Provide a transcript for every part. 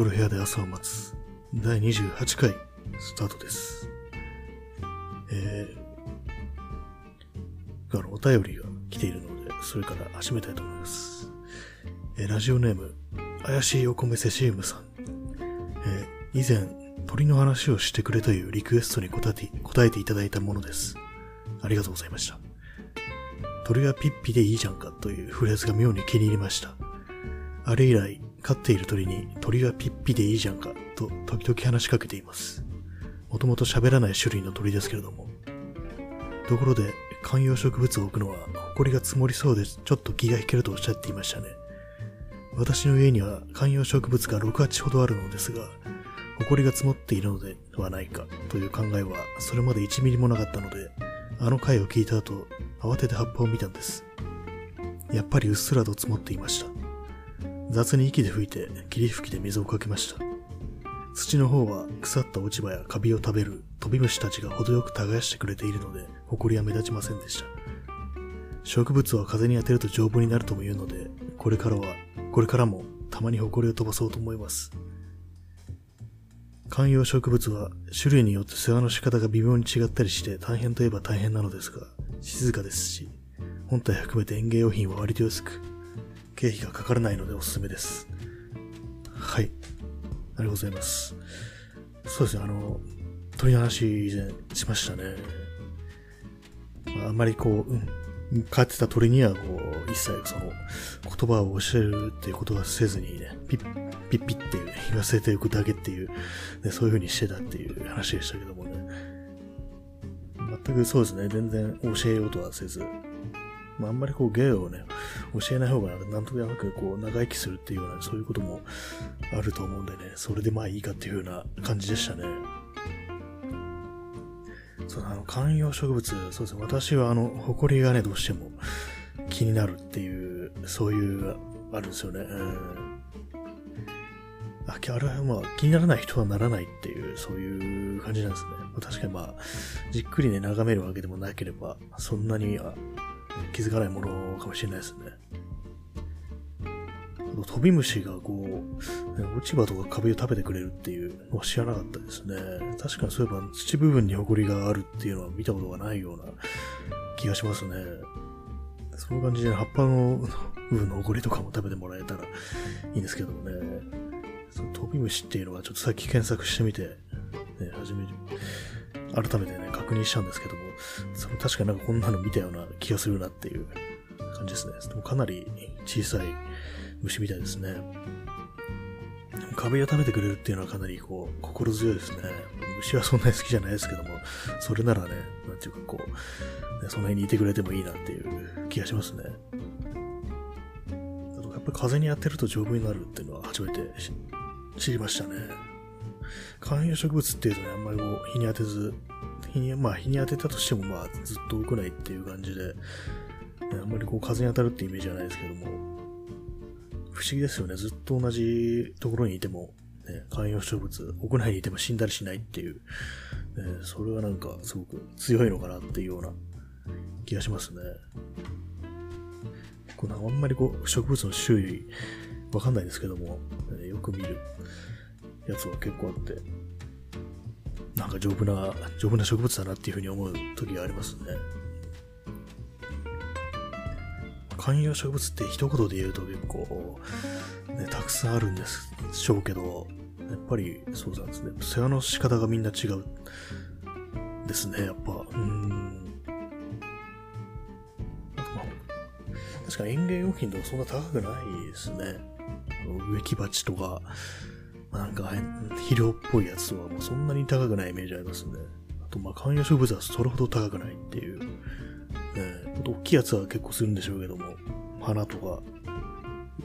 夜部屋で朝を待つ第28回スタートです。えー、あの、お便りが来ているので、それから始めたいと思います。えーラジオネーム、怪しいお米セシウムさん。えー以前、鳥の話をしてくれというリクエストに答えて答えていただいたものです。ありがとうございました。鳥はピッピでいいじゃんかというフレーズが妙に気に入りました。あれ以来、飼っている鳥に鳥はピッピでいいじゃんかと時々話しかけています。もともと喋らない種類の鳥ですけれども。ところで、観葉植物を置くのは、埃が積もりそうでちょっと気が引けるとおっしゃっていましたね。私の家には観葉植物が6、8ほどあるのですが、埃が積もっているのではないかという考えはそれまで1ミリもなかったので、あの回を聞いた後、慌てて葉っぱを見たんです。やっぱりうっすらと積もっていました。雑に息で吹いて霧吹きで水をかけました。土の方は腐った落ち葉やカビを食べる飛び虫たちが程よく耕してくれているので、埃は目立ちませんでした。植物は風に当てると丈夫になるとも言うので、これからは、これからもたまに埃を飛ばそうと思います。観葉植物は種類によって世話の仕方が微妙に違ったりして大変といえば大変なのですが、静かですし、本体含めて園芸用品は割と安く、経費がかからないのでおすすめです。はい。ありがとうございます。そうですね、あの、鳥の話以前しましたね。まあ、んまりこう、うん、飼ってた鳥にはこう、一切その、言葉を教えるっていうことはせずにね、ピッ、ピッピッっていう言わせておくだけっていう、ね、そういう風にしてたっていう話でしたけどもね。全くそうですね、全然教えようとはせず、まあ、あんまりこう芸をね、教えない方がなんとなくこう長生きするっていうような、そういうこともあると思うんでね、それでまあいいかっていうような感じでしたね。そうあの、観葉植物、そうですね、私はあの、埃がね、どうしても気になるっていう、そういう、あるんですよね。うんあ、あれはまあ気にならない人はならないっていう、そういう感じなんですね。確かにまあ、じっくりね、眺めるわけでもなければ、そんなには気づかないものかもしれないですね。飛び虫がこう、落ち葉とか壁を食べてくれるっていうのは知らなかったですね。確かにそういえば土部分に埃があるっていうのは見たことがないような気がしますね。そういう感じで葉っぱの部分の埃とかも食べてもらえたらいいんですけどもね。その飛び虫っていうのはちょっとさっき検索してみて、ね、初めに、改めてね、確認したんですけども、その確かになんかこんなの見たような気がするなっていう感じですね。でもかなり小さい虫みたいですね。壁を食べてくれるっていうのはかなりこう、心強いですね。虫はそんなに好きじゃないですけども、それならね、なんていうかこう、ねその辺にいてくれてもいいなっていう気がしますね。あとやっぱり風に当てると丈夫になるっていうのは初めて知りましたね。観葉植物っていうとね、あんまりこう、日に当てず、日に、まあ日に当てたとしてもまあずっと置くないっていう感じで、ねあんまりこう風に当たるってイメージじゃないですけども、不思議ですよね。ずっと同じところにいても、ね、観葉植物、屋内にいても死んだりしないっていう、ね、それがなんかすごく強いのかなっていうような気がしますね。こうなんあんまりこう植物の種類わかんないですけども、ねよく見るやつは結構あって、なんか丈夫な、丈夫な植物だなっていうふうに思う時がありますね。観葉植物って一言で言うと結構、ね、たくさんあるんでしょうけど、やっぱりそうなんですね。世話の仕方がみんな違うですね、やっぱ。うん。確かに園芸用品でもそんな高くないですね。植木鉢とか、まあなんか肥料っぽいやつとかもそんなに高くないイメージありますね。あとまあ観葉植物はそれほど高くないっていう。ね、あと大きいやつは結構するんでしょうけども、花とか、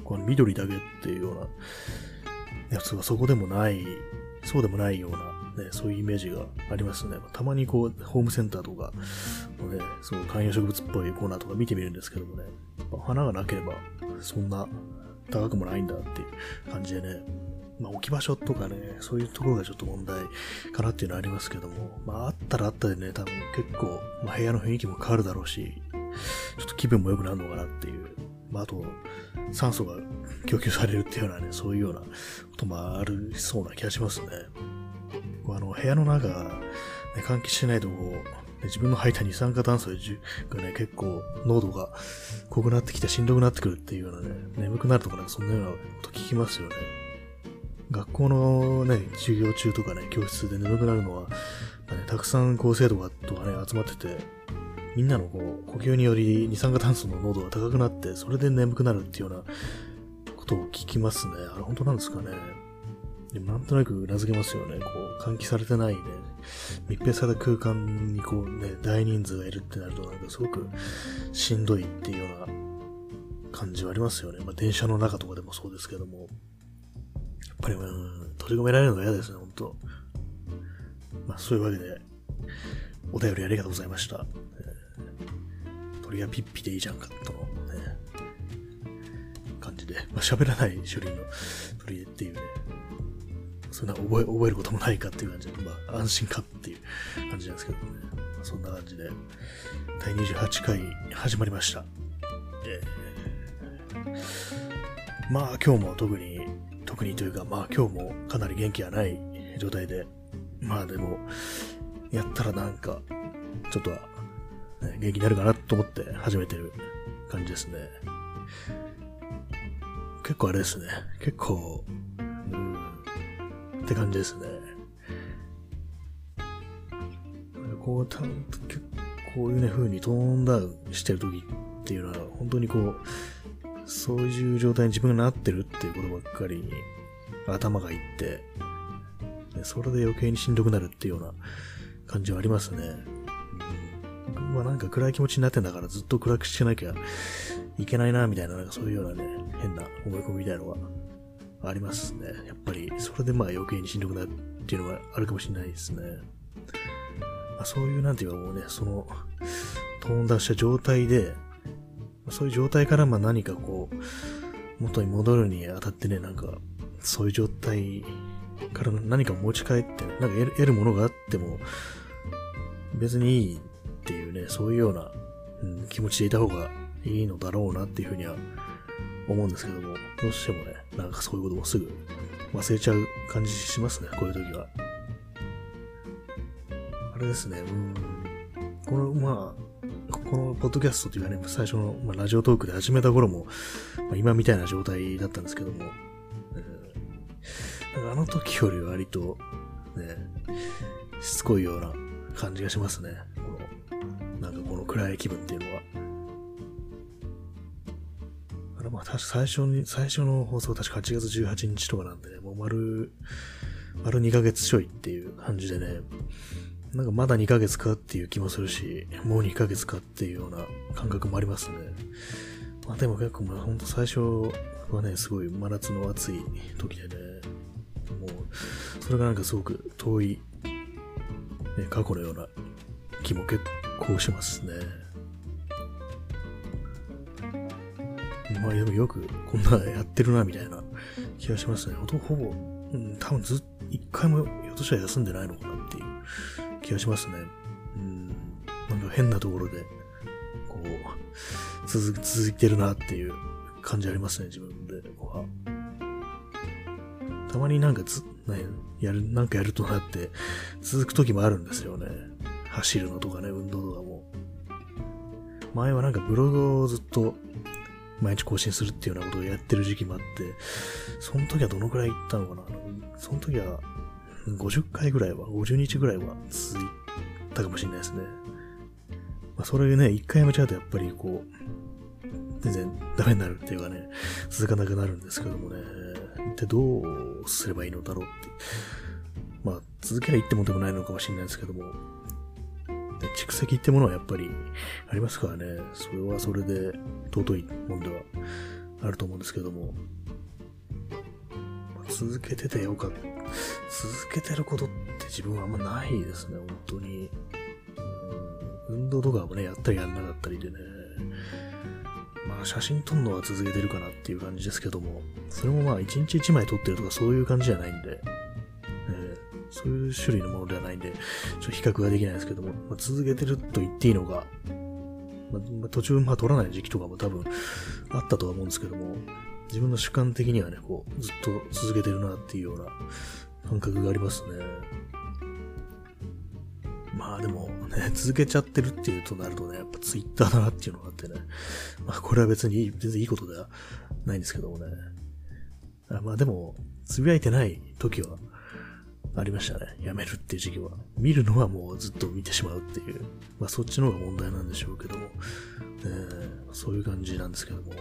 この緑だけっていうようなやつがそこでもない、そうでもないような、ね、そういうイメージがありますね。たまにこう、ホームセンターとかのね、そう観葉植物っぽいコーナーとか見てみるんですけどもね、花がなければそんな高くもないんだっていう感じでね、まあ置き場所とかね、そういうところがちょっと問題かなっていうのはありますけども、まああったらあったでね、多分結構、まあ部屋の雰囲気も変わるだろうし、ちょっと気分も良くなるのかなっていう。まああと、酸素が供給されるっていうようなね、そういうようなこともあるそうな気がしますね。あの、部屋の中、ね、換気してないとこう、自分の吐いた二酸化炭素がね、結構濃度が濃くなってきてしんどくなってくるっていうようなね、眠くなるとかなんかそんなようなこと聞きますよね。学校のね、授業中とかね、教室で眠くなるのは、ね、たくさんこう生徒がとかね、集まってて、みんなのこう、呼吸により二酸化炭素の濃度が高くなって、それで眠くなるっていうようなことを聞きますね。あれ本当なんですかね。でもなんとなく名付けますよね。こう、換気されてないね、密閉された空間にこうね、大人数がいるってなるとなんかすごくしんどいっていうような感じはありますよね。まあ電車の中とかでもそうですけども。やっぱり、うん、閉じ込められるのが嫌ですね、本当まあそういうわけで、お便りありがとうございました。えー、鳥はピッピでいいじゃんか、とのね、感じで、まあ喋らない種類の鳥っていうね、そんな覚え、覚えることもないかっていう感じで、まあ、安心かっていう感じなんですけどね。まあ、そんな感じで、第28回始まりました。えー、まあ、今日も特に、特にというか、まあ、今日もかなり元気がない状態で、まあでも、やったらなんか、ちょっとは、元気になるかなと思って始めてる感じですね。結構あれですね。結構、うんって感じですね。こう、たこういうね、風にトーンダウンしてる時っていうのは、本当にこう、そういう状態に自分がなってるっていうことばっかりに頭がいって、それで余計にしんどくなるっていうような感じはありますね。うん、まあなんか暗い気持ちになってんだからずっと暗くしてなきゃいけないな、みたいな、なんかそういうようなね、変な思い込みみたいなのがありますね。やっぱり、それでまあ余計にしんどくなるっていうのはあるかもしれないですね。まあ、そういう、なんていうかもうね、その、トーン出した状態で、そういう状態からまあ何かこう、元に戻るにあたってね、なんか、そういう状態から何か持ち帰って、なんか得るものがあっても、別にいいっていうね、そういうような、うん、気持ちでいた方がいいのだろうなっていうふうには思うんですけども、どうしてもね、なんかそういうこともすぐ忘れちゃう感じしますね、こういう時は。あれですね、うん。この、まあ、このポッドキャストというかね、最初の、まあ、ラジオトークで始めた頃も、まあ、今みたいな状態だったんですけども、えー、なんかあの時より割と、ね、しつこいような感じがしますね。この、なんかこの暗い気分っていうのは。あれまあ確か最初に、最初の放送確か8月18日とかなんでね、もう丸、丸2ヶ月ちょいっていう感じでね、なんかまだ2ヶ月かっていう気もするし、もう2ヶ月かっていうような感覚もありますね。まあでも結構まあほんと最初はね、すごい真夏の暑い時でね、もう、それがなんかすごく遠い、ね、過去のような気も結構しますね。まあでもよくこんなやってるなみたいな気がしますね。ほとほぼ、うん、多分ずっと一回もひょっとしたら休んでないのかなっていう気がしますね。うん、なんか変なところで、こう、続、続いてるなっていう感じありますね、自分では。たまになんかつ、ね、やる、なんかやるとなって、続く時もあるんですよね。走るのとかね、運動とかも。前はなんかブログをずっと毎日更新するっていうようなことをやってる時期もあって、その時はどのくらい行ったのかなその時は50回ぐらいは、50日ぐらいは続いたかもしれないですね。まあ、それでね、一回やめちゃうとやっぱりこう、全然ダメになるっていうかね、続かなくなるんですけどもね、一体どうすればいいのだろうって。まあ、続けりゃいってもでもないのかもしれないですけども、蓄積ってものはやっぱりありますからね、それはそれで尊いもんではあると思うんですけども、続けててよかった。続けてることって自分はあんまないですね、本当に。運動とかもね、やったりやんなかったりでね。まあ写真撮るのは続けてるかなっていう感じですけども、それもまあ一日一枚撮ってるとかそういう感じじゃないんで、そういう種類のものではないんで、ちょっと比較ができないですけども、まあ、続けてると言っていいのか、まあ、途中、まあ、取らない時期とかも多分あったとは思うんですけども、自分の主観的にはね、こう、ずっと続けてるなっていうような感覚がありますね。まあでもね、続けちゃってるっていうとなるとね、やっぱツイッターだなっていうのがあってね。まあこれは別に全然いいことではないんですけどもね。あまあでも、つぶやいてない時はありましたね。やめるっていう時期は。見るのはもうずっと見てしまうっていう。まあそっちの方が問題なんでしょうけども。ねそういう感じなんですけどもね。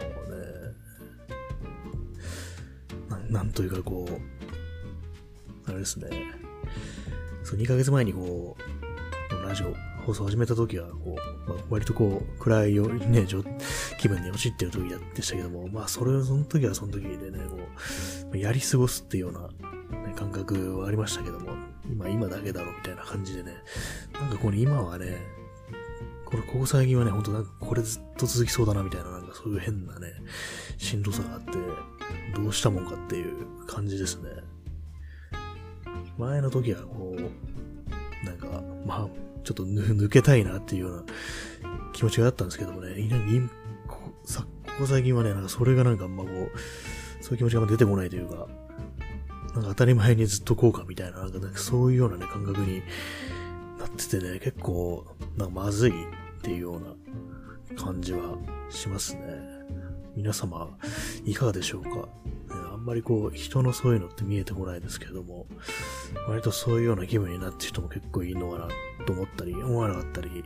なんというかこう、あれですね。そう、2ヶ月前にこう、ラジオ放送始めた時は、こう、まあ、割とこう、暗いよ、ね、気分に陥ってる時でしたけども、まあ、それ、その時はその時でね、こう、やり過ごすっていうような、ね、感覚はありましたけども、今、今だけだろ、みたいな感じでね、なんかこれ今はね、これ、ここ最近はね、ほんとなんかこれずっと続きそうだな、みたいな、なんかそういう変なね、しんどさがあって、どうしたもんかっていう感じですね。前の時はこう、なんか、まあ、ちょっと抜けたいなっていうような気持ちがあったんですけどもね、ここさここ最近はね、なんかそれがなんかあんまこう、そういう気持ちが出てこないというか、なんか当たり前にずっとこうかみたいな、なんかそういうようなね、感覚になっててね、結構、なんかまずいっていうような感じはしますね。皆様、いかがでしょうか？んまりこう、人のそういうのって見えてこないですけれども、割とそういうような気分になってる人も結構いいのかなと思ったり、思わなかったり、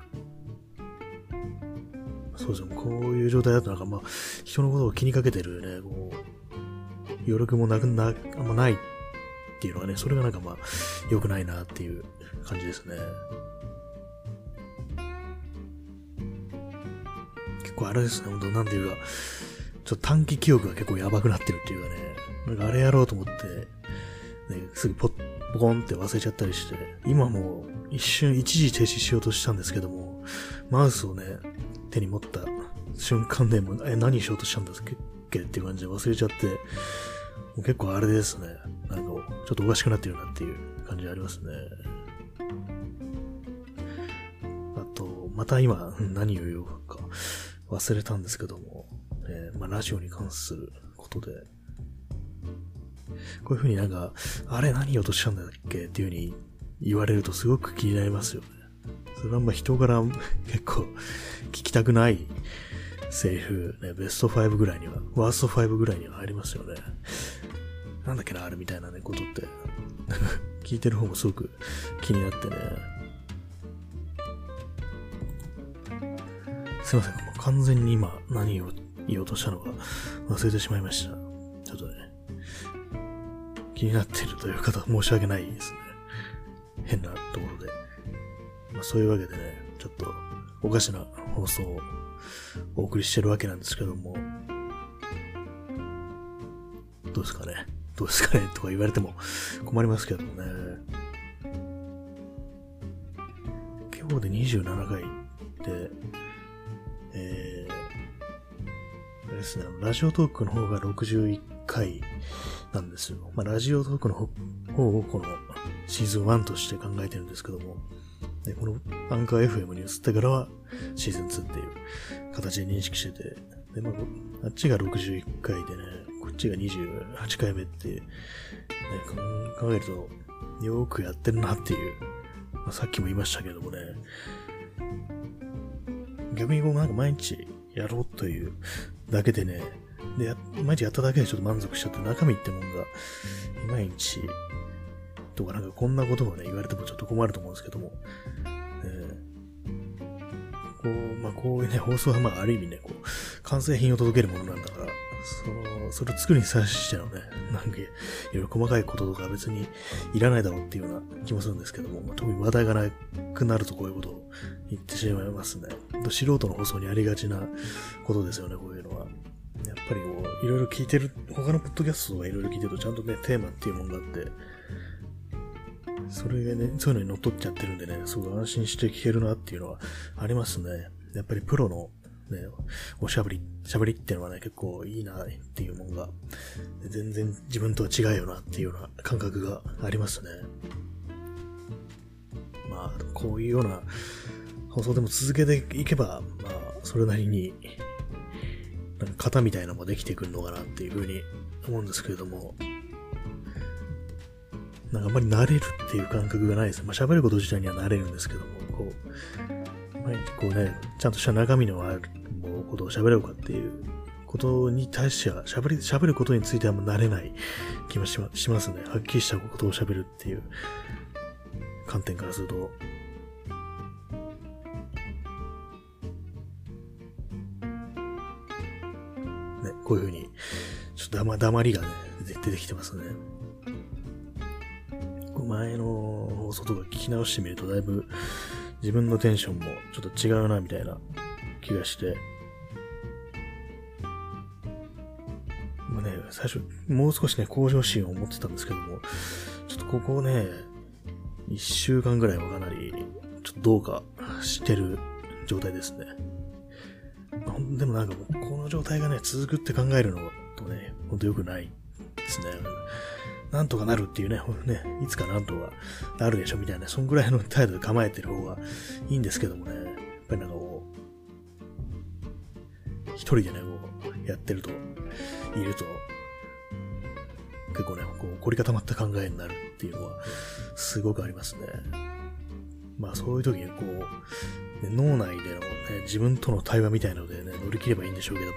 そうですね、こういう状態だとなんかまあ、人のことを気にかけてるね、こう、余力もなくな、あんまないっていうのはね、それがなんかまあ、良くないなっていう感じですね。結構あれですね、本当なんていうか、ちょっと短期記憶が結構やばくなってるっていうかね、なんかあれやろうと思って、ね、すぐポッ、ポコンって忘れちゃったりして、今も一瞬一時停止しようとしたんですけども、マウスをね、手に持った瞬間でもえ、何しようとしたんだっけ？っていう感じで忘れちゃって、もう結構あれですね。なんか、ちょっとおかしくなってるなっていう感じありますね。あと、また今、何を言おうか忘れたんですけども、えー、まあ、ラジオに関することで、こういう風になんか、あれ何言おうとしたんだっけっていう風に言われるとすごく気になりますよね。それはまあ人柄結構聞きたくないセリフ、ね、ベスト5ぐらいには、ワースト5ぐらいには入りますよね。なんだっけな、あれみたいなね、ことって。聞いてる方もすごく気になってね。すいません、完全に今何を言おうとしたのか忘れてしまいました。ちょっとね、気になっているという方は申し訳ないですね。変なところで。まあ、そういうわけでね、ちょっとおかしな放送をお送りしてるわけなんですけども、どうですかね？どうですかね？とか言われても困りますけどね。今日で27回で、えですね、ラジオトークの方が61回なんですよ。まあ、ラジオトークの方をこのシーズン1として考えてるんですけども、でこのアンカー FM に移ってからはシーズン2っていう形で認識してて、で、まあ、あっちが61回でね、こっちが28回目って、ね、考えると、よくやってるなっていう、まあ、さっきも言いましたけどもね、逆にこうなんか毎日やろうというだけでね、で、毎日やっただけでちょっと満足しちゃって、中身ってもんが、いまいち、とかなんかこんなことをね、言われてもちょっと困ると思うんですけども、えー、こう、まあこういうね、放送はまあある意味ね、こう、完成品を届けるものなんだから、その、それ作るに際してのね、なんか、いろいろ細かいこととか別にいらないだろうっていうような気もするんですけども、まあ、特に話題がなくなるとこういうことを言ってしまいますね。素人の放送にありがちなことですよね、こういうのは。やっぱりこう、いろいろ聞いてる、他のポッドキャストとかいろいろ聞いてるとちゃんとね、テーマっていうものがあって、それがね、そういうのに乗っ取っちゃってるんでね、すごい安心して聞けるなっていうのはありますね。やっぱりプロのね、おしゃべり、しゃべりっていうのはね、結構いいなっていうもんが、全然自分とは違うよなっていうような感覚がありますね。まあ、こういうような放送でも続けていけば、まあ、それなりに、なんか型みたいなのもできてくるのかなっていうふうに思うんですけれども、なんかあんまり慣れるっていう感覚がないです。まあ喋ること自体には慣れるんですけども、こう、毎日こうね、ちゃんとした中身のあることを喋れるかっていうことに対しては、喋り、喋ることについてはもう慣れない気もしますね。はっきりしたことを喋るっていう観点からすると。ね、こういうふうに、ちょっと黙黙りがね、出てきてますね。前の放送とか聞き直してみると、だいぶ自分のテンションもちょっと違うな、みたいな気がして、最初、もう少しね、向上心を持ってたんですけども、ちょっとここね、一週間ぐらいはかなり、ちょっとどうかしてる状態ですね。でもなんかもう、この状態がね、続くって考えるのとね、ほんと良くないですね。なんとかなるっていうね、ね、いつかなんとかなるでしょみたいな、そんぐらいの態度で構えてる方がいいんですけどもね、やっぱりなんかこう、一人でね、こう、やってると、いると、結構ね、こう、凝り固まった考えになるっていうのは、すごくありますね。まあそういう時にこう、ね、脳内での、ね、自分との対話みたいなのでね、乗り切ればいいんでしょうけども、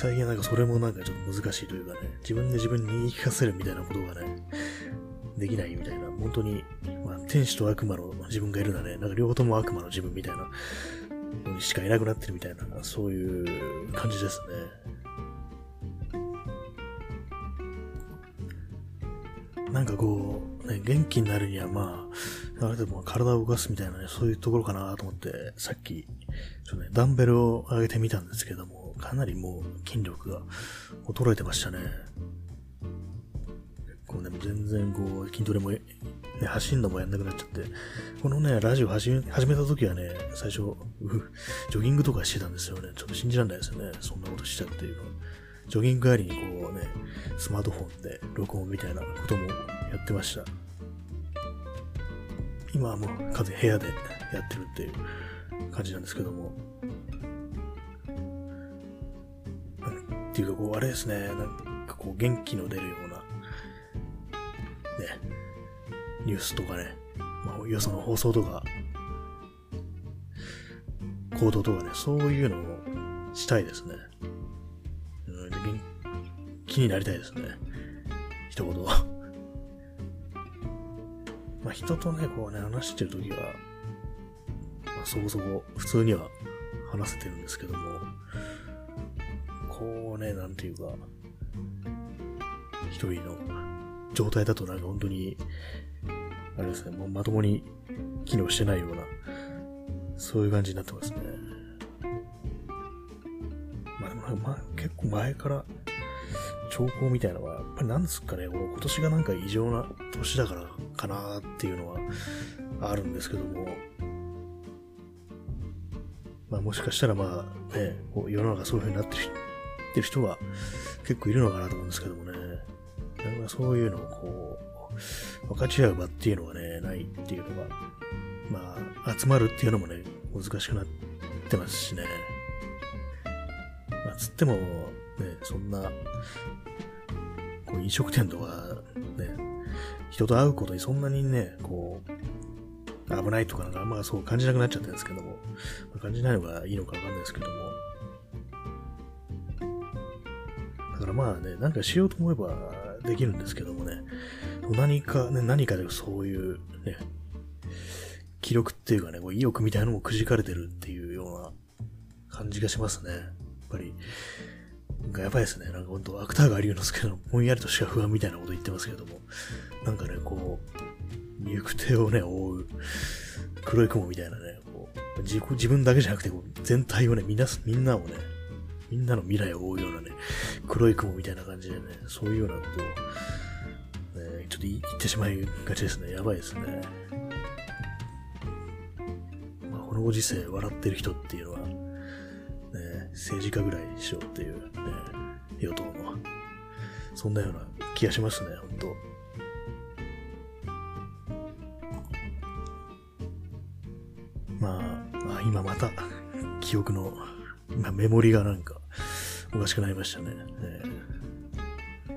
最近はなんかそれもなんかちょっと難しいというかね、自分で自分に言い聞かせるみたいなことがね、できないみたいな、本当に、まあ、天使と悪魔の自分がいるんだね、なんか両方とも悪魔の自分みたいなのにしかいなくなってるみたいな、そういう感じですね。なんかこう、ね、元気になるにはまあ、あれでも体を動かすみたいなね、そういうところかなと思って、さっき、ちょっとね、ダンベルを上げてみたんですけども、かなりもう筋力が衰えてましたね。結構ね、全然こう、筋トレも、ね、走るのもやんなくなっちゃって、このね、ラジオ始め始めた時はね、最初、ジョギングとかしてたんですよね。ちょっと信じられないですよね。そんなことしちゃっていうの。ジョギング帰りにこうね、スマートフォンで録音みたいなこともやってました。今はもう完全部屋でやってるっていう感じなんですけども、っていうか、こう、あれですね、なんかこう、元気の出るような、ね、ニュースとかね、まあ、よその放送とか、行動とかね、そういうのをしたいですね。気になりたいですね。一言。まあ、人とね、こうね、話してるときは、まあ、そこそこ普通には話せてるんですけども、こうね、なんていうか、一人の状態だとなんか本当に、あれですね、もうまともに機能してないような、そういう感じになってますね。まあでも、まあ、結構前から兆候みたいなのは、やっぱりなんですかね、今年がなんか異常な年だからかなっていうのはあるんですけども、まあもしかしたらまあね、こう世の中そういう風になってるってる人は結構いるのかなと思うんですけどもね。なんかそういうのをこう、分かち合う場っていうのがね、ないっていうのが、まあ、集まるっていうのもね、難しくなってますしね。まあ、つっても、ね、そんな、こう飲食店とか、ね、人と会うことにそんなにね、こう、危ないとかなんかあんまそう感じなくなっちゃってるんですけども、感じないのがいいのかわかんないですけども、だからまあね、なんかしようと思えばできるんですけどもね、何かね、何かでそういうね、記録っていうかね、こう意欲みたいなのもくじかれてるっていうような感じがしますね。やっぱり、なんかやばいですね。なんか本当、芥川龍之介のぼんやりとした不安みたいなこと言ってますけども、なんかね、こう、行く手をね、覆う黒い雲みたいなね、こう自自分だけじゃなくてこう、全体をね、みんな、みんなをね、みんなの未来を覆うようなね、黒い雲みたいな感じでね、そういうようなことを、ね、ちょっと言ってしまいがちですね。やばいですね。まあ、このご時世、笑ってる人っていうのは、政治家ぐらいにしようっていう、ね、与党の、そんなような気がしますね、本当。まあ、あ今また記憶の、まあ、メモリがなんかおかしくなりましたね。えー、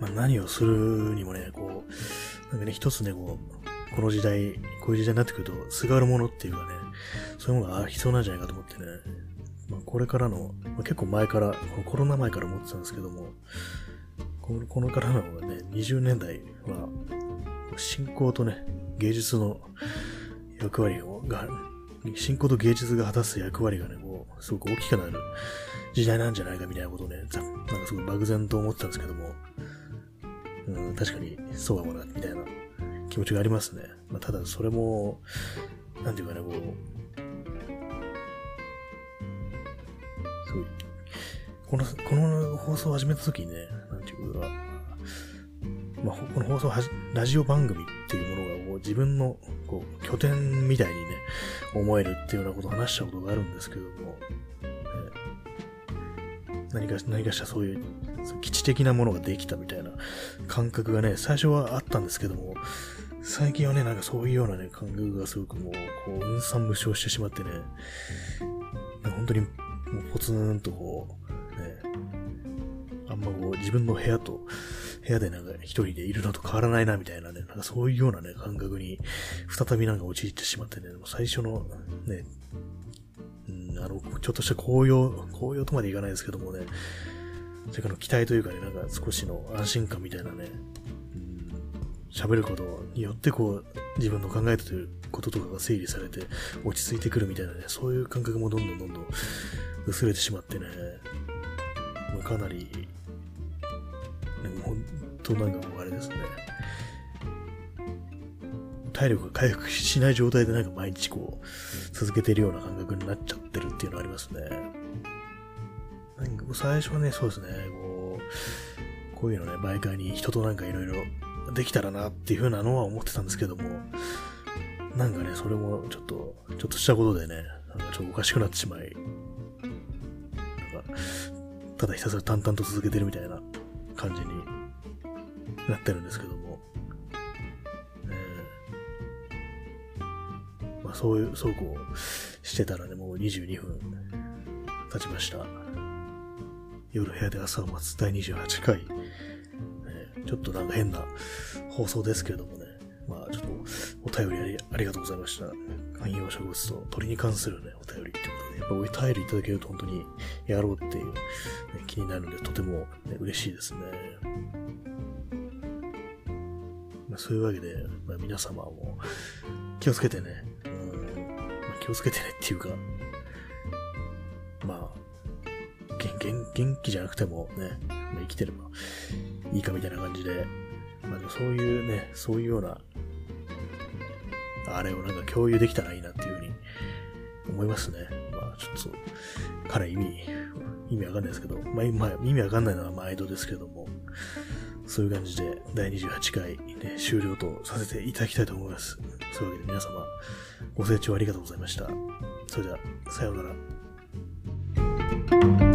まあ、何をするにもね、こう、なんかね、一つね、こう、この時代、こういう時代になってくると、すがるものっていうかね、そういうものが必要なんじゃないかと思ってね、まあ、これからの、まあ、結構前から、コロナ前から思ってたんですけども、このこのからのね、20年代は、信仰とね、芸術の役割を、が、信仰と芸術が果たす役割がね、こう、すごく大きくなる時代なんじゃないかみたいなことをね、なんかすごい漠然と思ってたんですけども、うん、確かにそうだもな、みたいな気持ちがありますね。まあ、ただそれも、なんていうかね、こう、この、この放送を始めた時にね、なんていうか、まあ、この放送はじラジオ番組っていうものがこう自分のこう拠点みたいにね、思えるっていうようなことを話したことがあるんですけども、ね、何か、何かしらそういう基地的なものができたみたいな感覚がね、最初はあったんですけども、最近はね、なんかそういうようなね、感覚がすごくもう、こう、運算無償してしまってね、本当にもうポツンとこう、まこう自分の部屋と部屋でなんか一人でいるのと変わらないなみたいなね、なんかそういうようなね、感覚に再びなんか陥ってしまってね、も最初のね、あの、ちょっとした紅葉、紅葉とまでいかないですけどもね、それから期待というかね、なんか少しの安心感みたいなね、喋ることによってこう、自分の考えてることとかが整理されて落ち着いてくるみたいなね、そういう感覚もどんどんどんどん薄れてしまってね、かなり本当なんかもうあれですね。体力が回復しない状態でなんか毎日こう、続けてるような感覚になっちゃってるっていうのはありますね。なんか最初はね、そうですね、こう、こういうのね、毎回に人となんかいろいろできたらなっていう風なのは思ってたんですけども、なんかね、それもちょっと、ちょっとしたことでね、なんかちょっとおかしくなってしまい、なんか、ただひたすら淡々と続けてるみたいな感じになってるんですけども、えー、まあそういう、そうこうしてたらね、もう22分経ちました。夜部屋で朝を待つ第28回、えー、ちょっとなんか変な放送ですけれどもね、まあちょっとお便りありありがとうございました。観葉植物と鳥に関するね、お便り、お便りいただけると本当にやろうっていう、ね、気になるので、とても、ね、嬉しいですね。まあ、そういうわけで、まあ、皆様も気をつけてね、うんまあ、気をつけてねっていうか、まあ、元元気じゃなくてもね、ま、生きてればいいかみたいな感じで、まあ、でそういうね、そういうようなあれをなんか共有できたらいいなっていうふうに思いますね。ちょっと、彼意味、意味わかんないですけど、まあ、まあ、意味わかんないのは毎度ですけども、そういう感じで第28回、ね、終了とさせていただきたいと思います。そういうわけで皆様、ご清聴ありがとうございました。それでは、さようなら。